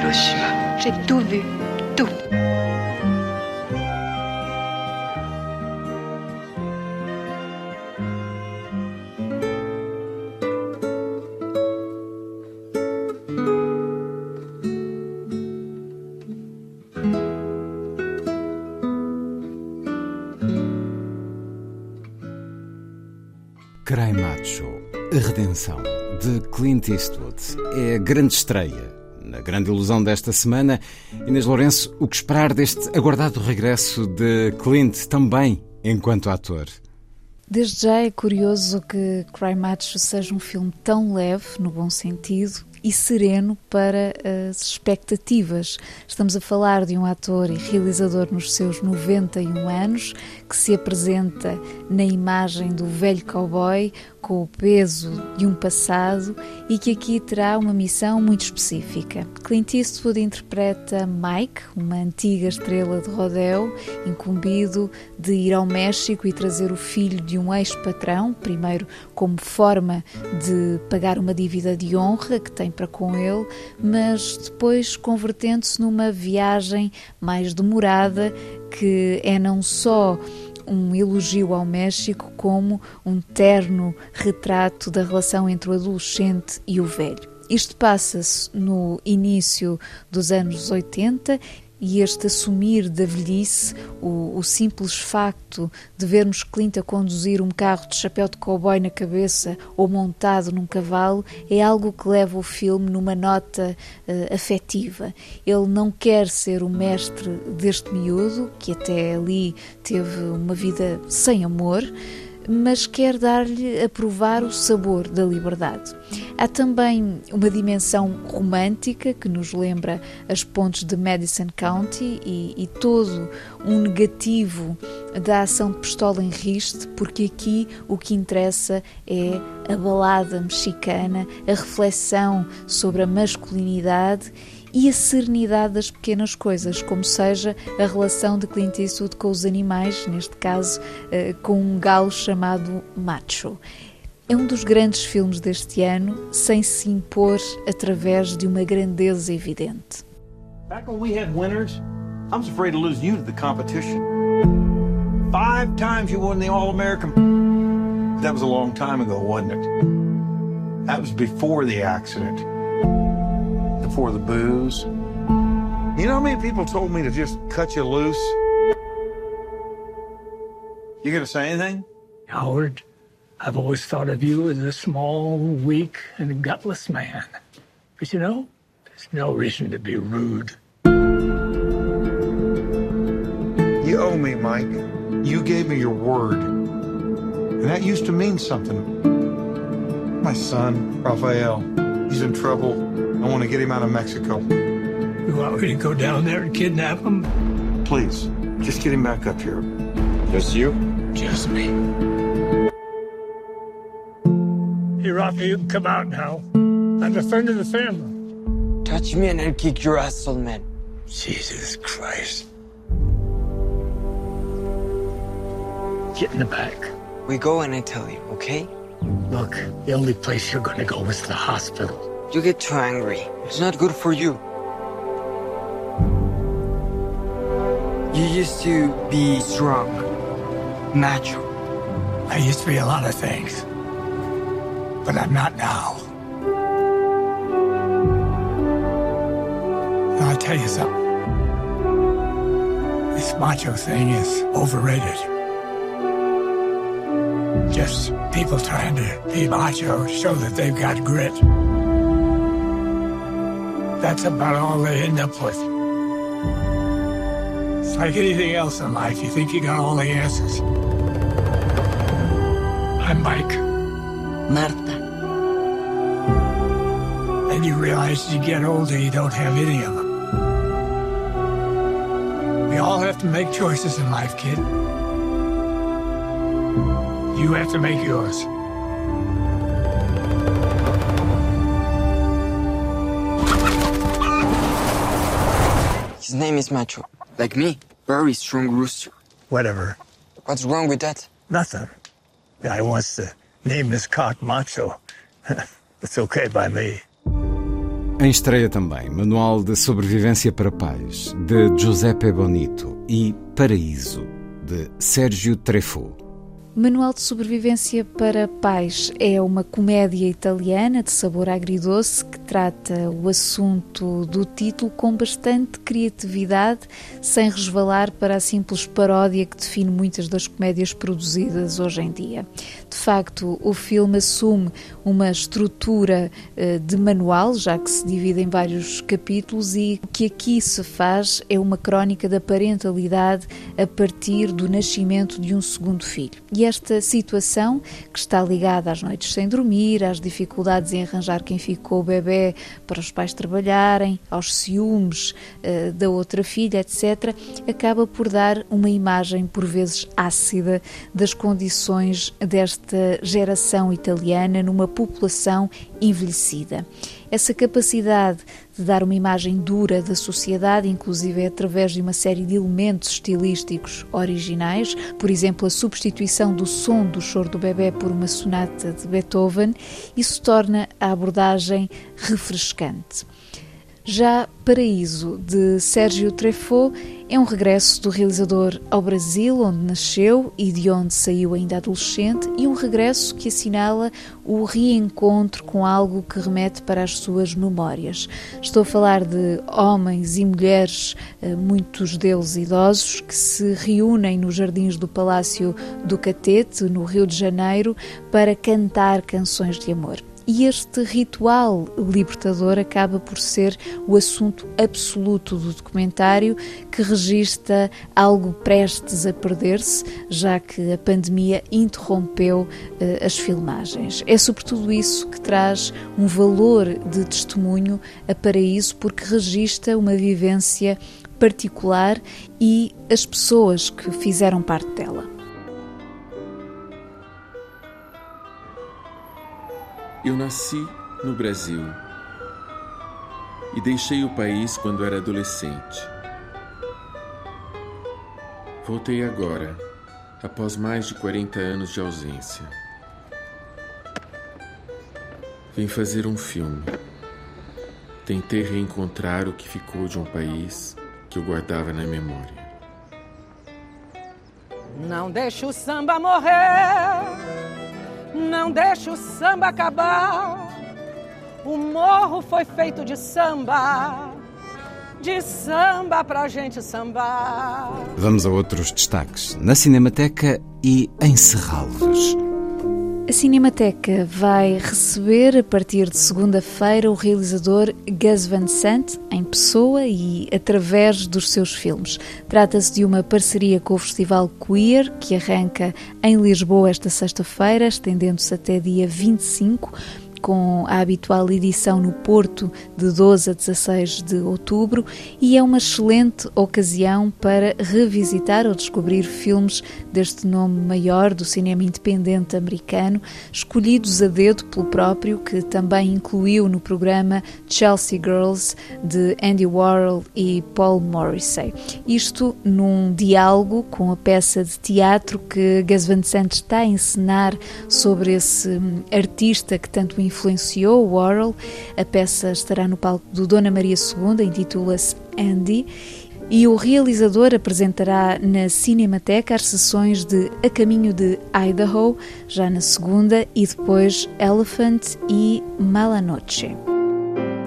Hiroshima. J'ai tout vu. Tout. Cry Macho, A Redenção, de Clint Eastwood. É a grande estreia, na grande ilusão desta semana. Inês Lourenço, o que esperar deste aguardado regresso de Clint também enquanto ator? Desde já é curioso que Cry Macho seja um filme tão leve, no bom sentido, e sereno para as expectativas. Estamos a falar de um ator e realizador nos seus 91 anos que se apresenta na imagem do velho cowboy com o peso de um passado e que aqui terá uma missão muito específica. Clint Eastwood interpreta Mike, uma antiga estrela de rodeo, incumbido de ir ao México e trazer o filho de um ex-patrão, primeiro como forma de pagar uma dívida de honra que tem para com ele, mas depois convertendo-se numa viagem mais demorada que é não só um elogio ao México como um terno retrato da relação entre o adolescente e o velho. Isto passa-se no início dos anos 80 e este assumir da velhice, o, o, simples facto de vermos Clint a conduzir um carro de chapéu de cowboy na cabeça ou montado num cavalo, é algo que leva o filme numa nota uh, afetiva. Ele não quer ser o mestre deste miúdo, que até ali teve uma vida sem amor, mas quer dar-lhe a provar o sabor da liberdade. Há também uma dimensão romântica que nos lembra as pontes de Madison County e, e todo um negativo da ação de pistola em riste, porque aqui o que interessa é a balada mexicana, a reflexão sobre a masculinidade e a serenidade das pequenas coisas, como seja a relação de Clint Eastwood com os animais, neste caso com um galo chamado Macho. É um dos grandes filmes deste ano, sem se impor através de uma grandeza evidente. Back when we had winners, I was afraid to lose you to the competition. Five times you won the All-American. That was a long time ago, wasn't it? That was before the accident. Before the booze. You know how many people told me to just cut you loose? You gonna say anything? Howard, I've always thought of you as a small, weak, and gutless man. But you know, there's no reason to be rude. You owe me, Mike. You gave me your word. And that used to mean something. My son, Raphael, he's in trouble. I want to get him out of Mexico. You want me to go down there and kidnap him? Please, just get him back up here. Just you? Just me. Hey, Rafa, you can come out now. I'm a friend of the family. Touch me and I'll kick your ass, old man. Jesus Christ. Get in the back. We go and I tell you, okay? Look, the only place you're gonna go is the hospital. You get too angry. It's not good for you. You used to be strong, macho. I used to be a lot of things, but I'm not now. I'll tell you something. This macho thing is overrated. Just people trying to be macho show that they've got grit. That's about all they end up with. It's like anything else in life. You think you got all the answers. I'm Mike. Marta. And you realize as you get older, you don't have any of them. We all have to make choices in life, kid. You have to make yours. His name is Macho. Like me. Very strong rooster. Whatever. What's wrong with that? Nothing. Guy wants to name his cock macho. it's okay by me. Em estreia também, Manual de Sobrevivência para Pais, de Giuseppe Bonito e Paraíso, de Sérgio Treffaut. Manual de Sobrevivência para Pais é uma comédia italiana de sabor agridoce que trata o assunto do título com bastante criatividade, sem resvalar para a simples paródia que define muitas das comédias produzidas hoje em dia. De facto, o filme assume uma estrutura eh, de manual, já que se divide em vários capítulos, e o que aqui se faz é uma crónica da parentalidade a partir do nascimento de um segundo filho. E esta situação, que está ligada às noites sem dormir, às dificuldades em arranjar quem ficou o para os pais trabalharem, aos ciúmes uh, da outra filha, etc., acaba por dar uma imagem, por vezes ácida, das condições desta geração italiana numa população envelhecida. Essa capacidade de dar uma imagem dura da sociedade, inclusive através de uma série de elementos estilísticos originais, por exemplo, a substituição do som do choro do bebê por uma sonata de Beethoven, isso torna a abordagem refrescante. Já Paraíso, de Sérgio Treffaut, é um regresso do realizador ao Brasil, onde nasceu e de onde saiu ainda adolescente, e um regresso que assinala o reencontro com algo que remete para as suas memórias. Estou a falar de homens e mulheres, eh, muitos deles idosos, que se reúnem nos jardins do Palácio do Catete, no Rio de Janeiro, para cantar canções de amor. E este ritual libertador acaba por ser o assunto absoluto do documentário, que registra algo prestes a perder-se, já que a pandemia interrompeu uh, as filmagens. É sobretudo isso que traz um valor de testemunho a Paraíso, porque registra uma vivência particular e as pessoas que fizeram parte dela. Eu nasci no Brasil e deixei o país quando era adolescente. Voltei agora, após mais de 40 anos de ausência. Vim fazer um filme. Tentei reencontrar o que ficou de um país que eu guardava na memória. Não deixe o samba morrer não deixe o samba acabar. O morro foi feito de samba, de samba pra gente sambar. Vamos a outros destaques. Na Cinemateca e em Serralves. A Cinemateca vai receber, a partir de segunda-feira, o realizador Gus Van Sant em pessoa e através dos seus filmes. Trata-se de uma parceria com o Festival Queer, que arranca em Lisboa esta sexta-feira, estendendo-se até dia 25 com a habitual edição no Porto de 12 a 16 de outubro e é uma excelente ocasião para revisitar ou descobrir filmes deste nome maior do cinema independente americano, escolhidos a dedo pelo próprio, que também incluiu no programa Chelsea Girls de Andy Warhol e Paul Morrissey. Isto num diálogo com a peça de teatro que Gus Van Sant está a encenar sobre esse hum, artista que tanto influenciou Warhol. A peça estará no palco do Dona Maria II, intitula-se Andy. E o realizador apresentará na Cinemateca as sessões de A Caminho de Idaho, já na segunda, e depois Elephant e Malanoche.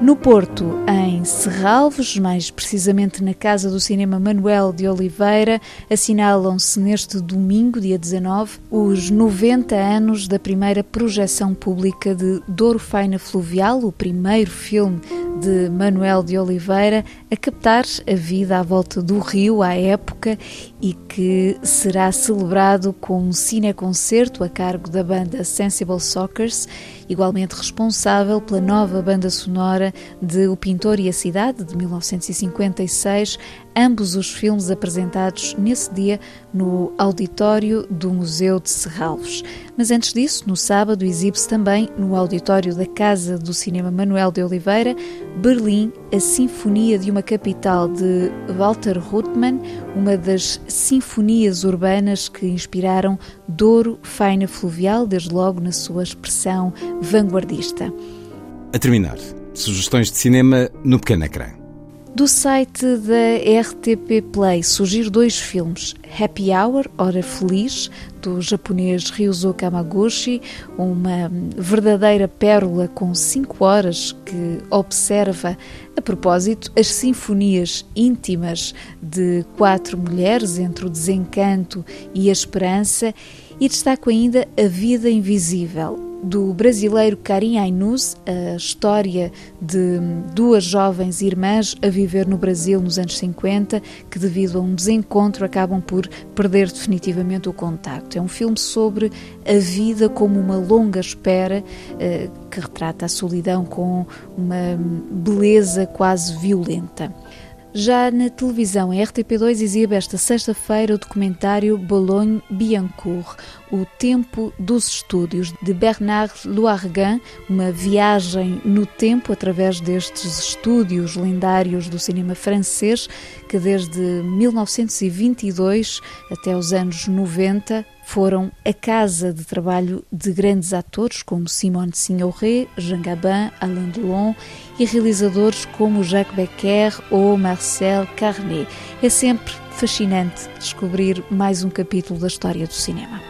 No Porto, em Serralves, mais precisamente na Casa do Cinema Manuel de Oliveira, assinalam-se neste domingo, dia 19, os 90 anos da primeira projeção pública de Douro Faina Fluvial, o primeiro filme de Manuel de Oliveira, a captar a vida à volta do Rio à época e que será celebrado com um cineconcerto a cargo da banda Sensible Sockers, igualmente responsável pela nova banda sonora de O Pintor e a Cidade, de 1956, ambos os filmes apresentados nesse dia no auditório do Museu de Serralves. Mas antes disso, no sábado, exibe-se também no auditório da Casa do Cinema Manuel de Oliveira, Berlim, a Sinfonia de uma Capital de Walter Ruttmann, uma das sinfonias urbanas que inspiraram Douro Faina Fluvial, desde logo na sua expressão vanguardista. A terminar, sugestões de cinema no pequeno ecrã. Do site da RTP Play surgir dois filmes: Happy Hour, Hora Feliz, do japonês Ryuzo Kamaguchi, uma verdadeira pérola com cinco horas que observa, a propósito, as sinfonias íntimas de quatro mulheres entre o desencanto e a esperança, e destaco ainda A Vida Invisível, do brasileiro Karim Ainuz, a história de duas jovens irmãs a viver no Brasil nos anos 50, que devido a um desencontro acabam por perder definitivamente o contacto. É um filme sobre a vida como uma longa espera eh, que retrata a solidão com uma beleza quase violenta. Já na televisão, a RTP2 exibe esta sexta-feira o documentário Boulogne-Billancourt, O Tempo dos Estúdios, de Bernard Loargan, uma viagem no tempo através destes estúdios lendários do cinema francês, que desde 1922 até os anos 90 foram a casa de trabalho de grandes atores como Simone Signoret, Jean Gabin, Alain Delon e realizadores como Jacques Becker ou Marcel Carnet. É sempre fascinante descobrir mais um capítulo da história do cinema.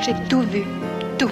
J'ai tout vu, tout.